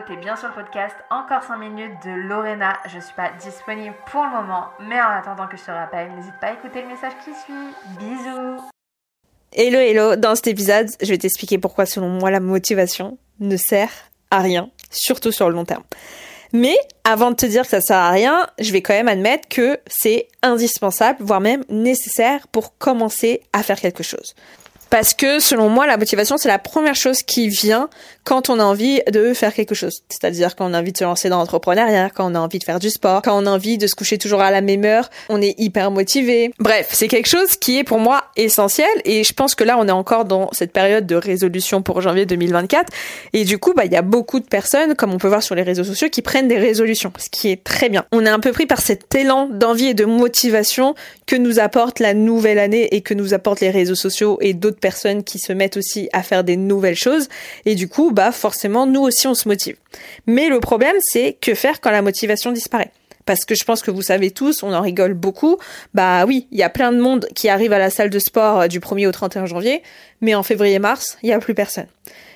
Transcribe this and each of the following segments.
t'es bien sur le podcast Encore 5 minutes de Lorena. Je suis pas disponible pour le moment, mais en attendant que je te rappelle, n'hésite pas à écouter le message qui suit. Bisous Hello hello, dans cet épisode, je vais t'expliquer pourquoi selon moi la motivation ne sert à rien, surtout sur le long terme. Mais avant de te dire que ça sert à rien, je vais quand même admettre que c'est indispensable, voire même nécessaire pour commencer à faire quelque chose. Parce que selon moi, la motivation, c'est la première chose qui vient quand on a envie de faire quelque chose. C'est-à-dire quand on a envie de se lancer dans l'entrepreneuriat, quand on a envie de faire du sport, quand on a envie de se coucher toujours à la même heure, on est hyper motivé. Bref, c'est quelque chose qui est pour moi essentiel et je pense que là, on est encore dans cette période de résolution pour janvier 2024 et du coup, bah, il y a beaucoup de personnes, comme on peut voir sur les réseaux sociaux, qui prennent des résolutions, ce qui est très bien. On est un peu pris par cet élan d'envie et de motivation que nous apporte la nouvelle année et que nous apportent les réseaux sociaux et d'autres personnes qui se mettent aussi à faire des nouvelles choses. Et du coup, bah forcément, nous aussi, on se motive. Mais le problème, c'est que faire quand la motivation disparaît parce que je pense que vous savez tous, on en rigole beaucoup. Bah oui, il y a plein de monde qui arrive à la salle de sport euh, du 1er au 31 janvier, mais en février-mars, il n'y a plus personne.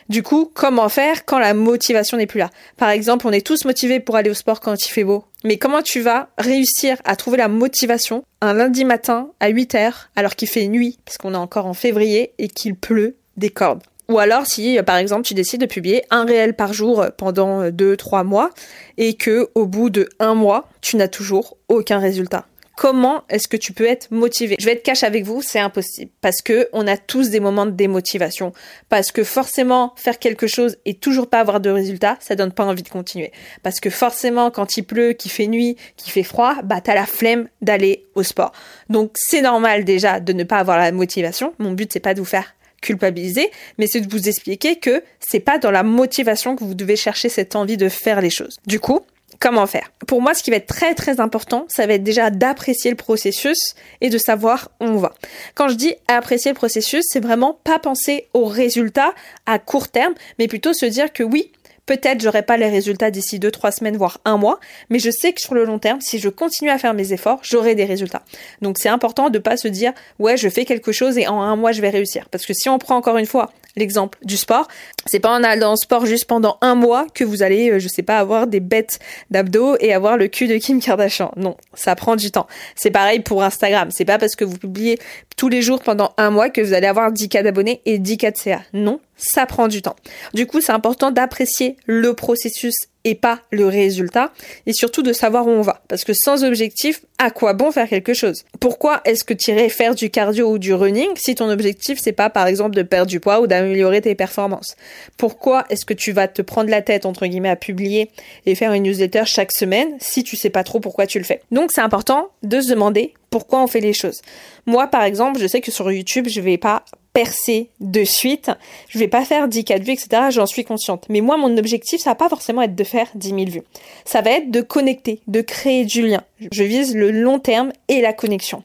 Du coup, comment faire quand la motivation n'est plus là? Par exemple, on est tous motivés pour aller au sport quand il fait beau. Mais comment tu vas réussir à trouver la motivation un lundi matin à 8 heures alors qu'il fait nuit, parce qu'on est encore en février et qu'il pleut des cordes? Ou alors si, par exemple, tu décides de publier un réel par jour pendant 2-3 mois et que au bout de un mois, tu n'as toujours aucun résultat comment est-ce que tu peux être motivé? Je vais être cash avec vous, c'est impossible parce que on a tous des moments de démotivation parce que forcément faire quelque chose et toujours pas avoir de résultat, ça donne pas envie de continuer. Parce que forcément quand il pleut, qu'il fait nuit, qu'il fait froid, bah t'as la flemme d'aller au sport. Donc c'est normal déjà de ne pas avoir la motivation. Mon but c'est pas de vous faire culpabiliser, mais c'est de vous expliquer que c'est pas dans la motivation que vous devez chercher cette envie de faire les choses. Du coup, Comment faire Pour moi, ce qui va être très très important, ça va être déjà d'apprécier le processus et de savoir où on va. Quand je dis apprécier le processus, c'est vraiment pas penser aux résultats à court terme, mais plutôt se dire que oui, Peut-être j'aurai pas les résultats d'ici deux, trois semaines, voire un mois, mais je sais que sur le long terme, si je continue à faire mes efforts, j'aurai des résultats. Donc c'est important de pas se dire ouais je fais quelque chose et en un mois je vais réussir. Parce que si on prend encore une fois l'exemple du sport, c'est pas en allant au sport juste pendant un mois que vous allez, euh, je sais pas, avoir des bêtes d'abdos et avoir le cul de Kim Kardashian. Non, ça prend du temps. C'est pareil pour Instagram. C'est pas parce que vous publiez tous les jours pendant un mois que vous allez avoir 10 cas d'abonnés et 10 cas de CA. Non, ça prend du temps. Du coup, c'est important d'apprécier le processus et pas le résultat, et surtout de savoir où on va. Parce que sans objectif, à quoi bon faire quelque chose? Pourquoi est-ce que tu irais faire du cardio ou du running si ton objectif c'est pas par exemple de perdre du poids ou d'améliorer tes performances? Pourquoi est-ce que tu vas te prendre la tête entre guillemets à publier et faire une newsletter chaque semaine si tu sais pas trop pourquoi tu le fais? Donc c'est important de se demander pourquoi on fait les choses. Moi par exemple, je sais que sur YouTube, je vais pas percer de suite. Je vais pas faire 10 4 vues, etc. J'en suis consciente. Mais moi, mon objectif, ça va pas forcément être de faire 10 000 vues. Ça va être de connecter, de créer du lien. Je vise le long terme et la connexion.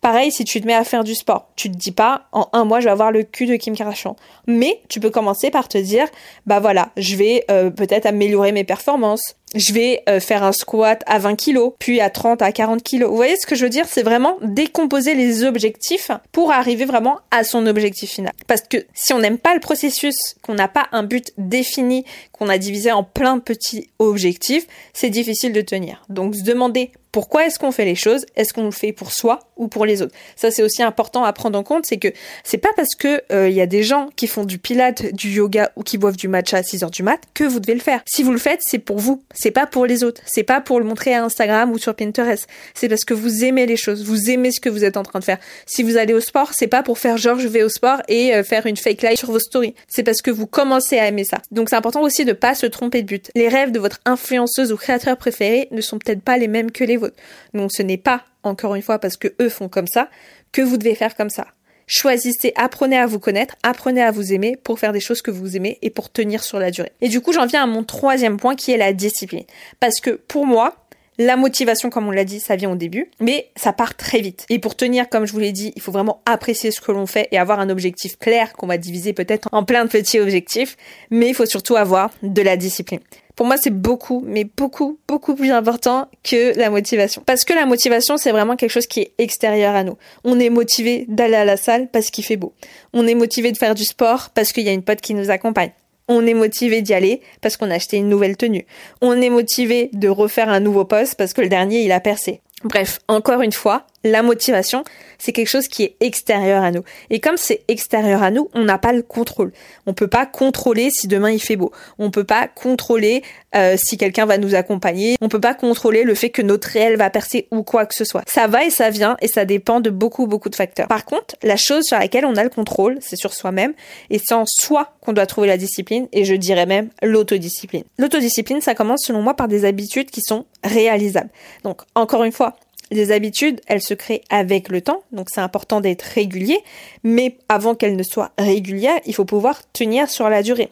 Pareil, si tu te mets à faire du sport, tu te dis pas en un mois je vais avoir le cul de Kim Kardashian. Mais tu peux commencer par te dire bah voilà, je vais euh, peut-être améliorer mes performances, je vais euh, faire un squat à 20 kilos, puis à 30, à 40 kilos. Vous voyez ce que je veux dire? C'est vraiment décomposer les objectifs pour arriver vraiment à son objectif final. Parce que si on n'aime pas le processus, qu'on n'a pas un but défini, qu'on a divisé en plein petits objectifs, c'est difficile de tenir. Donc se demander pourquoi est-ce qu'on fait les choses Est-ce qu'on le fait pour soi ou pour les autres? Ça c'est aussi important à prendre en compte, c'est que c'est pas parce que il euh, y a des gens qui font du pilate, du yoga ou qui boivent du matcha à 6 heures du mat que vous devez le faire. Si vous le faites, c'est pour vous. C'est pas pour les autres. C'est pas pour le montrer à Instagram ou sur Pinterest. C'est parce que vous aimez les choses. Vous aimez ce que vous êtes en train de faire. Si vous allez au sport, c'est pas pour faire genre je vais au sport et euh, faire une fake life sur vos stories. C'est parce que vous commencez à aimer ça. Donc c'est important aussi de pas se tromper de but. Les rêves de votre influenceuse ou créateur préféré ne sont peut-être pas les mêmes que les vôtres. Donc ce n'est pas, encore une fois, parce que eux font comme ça, que vous devez faire comme ça. Choisissez, apprenez à vous connaître, apprenez à vous aimer pour faire des choses que vous aimez et pour tenir sur la durée. Et du coup, j'en viens à mon troisième point qui est la discipline. Parce que pour moi, la motivation, comme on l'a dit, ça vient au début, mais ça part très vite. Et pour tenir, comme je vous l'ai dit, il faut vraiment apprécier ce que l'on fait et avoir un objectif clair qu'on va diviser peut-être en plein de petits objectifs, mais il faut surtout avoir de la discipline. Pour moi, c'est beaucoup, mais beaucoup, beaucoup plus important que la motivation. Parce que la motivation, c'est vraiment quelque chose qui est extérieur à nous. On est motivé d'aller à la salle parce qu'il fait beau. On est motivé de faire du sport parce qu'il y a une pote qui nous accompagne. On est motivé d'y aller parce qu'on a acheté une nouvelle tenue. On est motivé de refaire un nouveau poste parce que le dernier il a percé. Bref, encore une fois, la motivation, c'est quelque chose qui est extérieur à nous. Et comme c'est extérieur à nous, on n'a pas le contrôle. On peut pas contrôler si demain il fait beau. On peut pas contrôler euh, si quelqu'un va nous accompagner. On peut pas contrôler le fait que notre réel va percer ou quoi que ce soit. Ça va et ça vient et ça dépend de beaucoup beaucoup de facteurs. Par contre, la chose sur laquelle on a le contrôle, c'est sur soi-même et c'est en soi qu'on doit trouver la discipline et je dirais même l'autodiscipline. L'autodiscipline, ça commence selon moi par des habitudes qui sont réalisables. Donc encore une fois, les habitudes, elles se créent avec le temps, donc c'est important d'être régulier, mais avant qu'elles ne soient régulières, il faut pouvoir tenir sur la durée.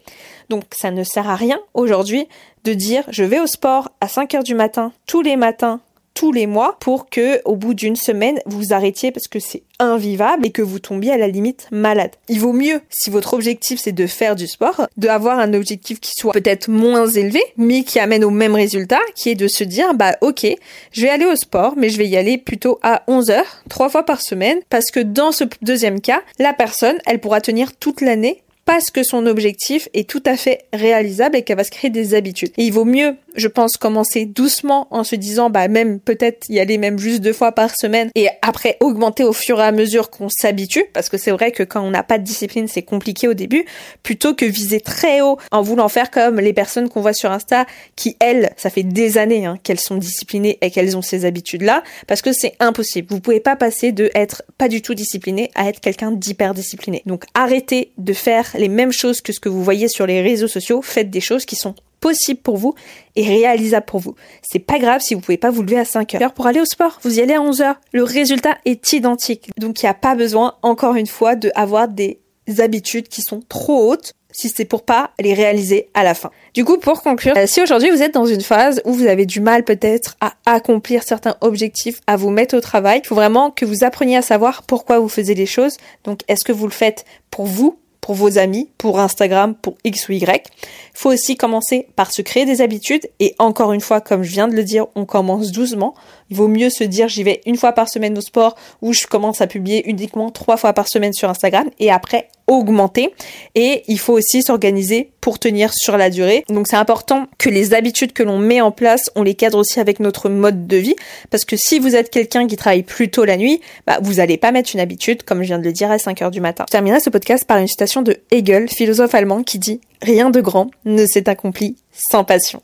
Donc ça ne sert à rien aujourd'hui de dire je vais au sport à 5 heures du matin tous les matins tous les mois pour que au bout d'une semaine vous arrêtiez parce que c'est invivable et que vous tombiez à la limite malade. Il vaut mieux si votre objectif c'est de faire du sport, de avoir un objectif qui soit peut-être moins élevé mais qui amène au même résultat, qui est de se dire bah OK, je vais aller au sport mais je vais y aller plutôt à 11 heures, trois fois par semaine parce que dans ce deuxième cas, la personne, elle pourra tenir toute l'année parce que son objectif est tout à fait réalisable et qu'elle va se créer des habitudes. Et il vaut mieux, je pense, commencer doucement en se disant, bah même peut-être y aller même juste deux fois par semaine et après augmenter au fur et à mesure qu'on s'habitue, parce que c'est vrai que quand on n'a pas de discipline, c'est compliqué au début, plutôt que viser très haut en voulant faire comme les personnes qu'on voit sur Insta qui, elles, ça fait des années hein, qu'elles sont disciplinées et qu'elles ont ces habitudes-là, parce que c'est impossible. Vous pouvez pas passer de être pas du tout discipliné à être quelqu'un d'hyper discipliné. Donc arrêtez de faire les mêmes choses que ce que vous voyez sur les réseaux sociaux, faites des choses qui sont possibles pour vous et réalisables pour vous. C'est pas grave si vous pouvez pas vous lever à 5 heures pour aller au sport. Vous y allez à 11 heures. Le résultat est identique. Donc il n'y a pas besoin, encore une fois, de avoir des habitudes qui sont trop hautes si c'est pour pas les réaliser à la fin. Du coup, pour conclure, euh, si aujourd'hui vous êtes dans une phase où vous avez du mal peut-être à accomplir certains objectifs, à vous mettre au travail, il faut vraiment que vous appreniez à savoir pourquoi vous faisiez les choses. Donc, est-ce que vous le faites pour vous, pour vos amis, pour Instagram, pour X ou Y. Faut aussi commencer par se créer des habitudes et encore une fois, comme je viens de le dire, on commence doucement. Il vaut mieux se dire j'y vais une fois par semaine au sport ou je commence à publier uniquement trois fois par semaine sur Instagram et après augmenter. Et il faut aussi s'organiser pour tenir sur la durée. Donc c'est important que les habitudes que l'on met en place, on les cadre aussi avec notre mode de vie. Parce que si vous êtes quelqu'un qui travaille plus tôt la nuit, bah, vous n'allez pas mettre une habitude, comme je viens de le dire, à 5 heures du matin. Je terminerai ce podcast par une citation de Hegel, philosophe allemand, qui dit Rien de grand ne s'est accompli sans passion.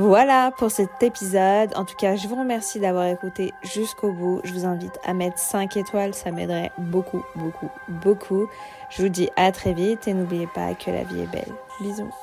Voilà pour cet épisode. En tout cas, je vous remercie d'avoir écouté jusqu'au bout. Je vous invite à mettre 5 étoiles, ça m'aiderait beaucoup, beaucoup, beaucoup. Je vous dis à très vite et n'oubliez pas que la vie est belle. Bisous.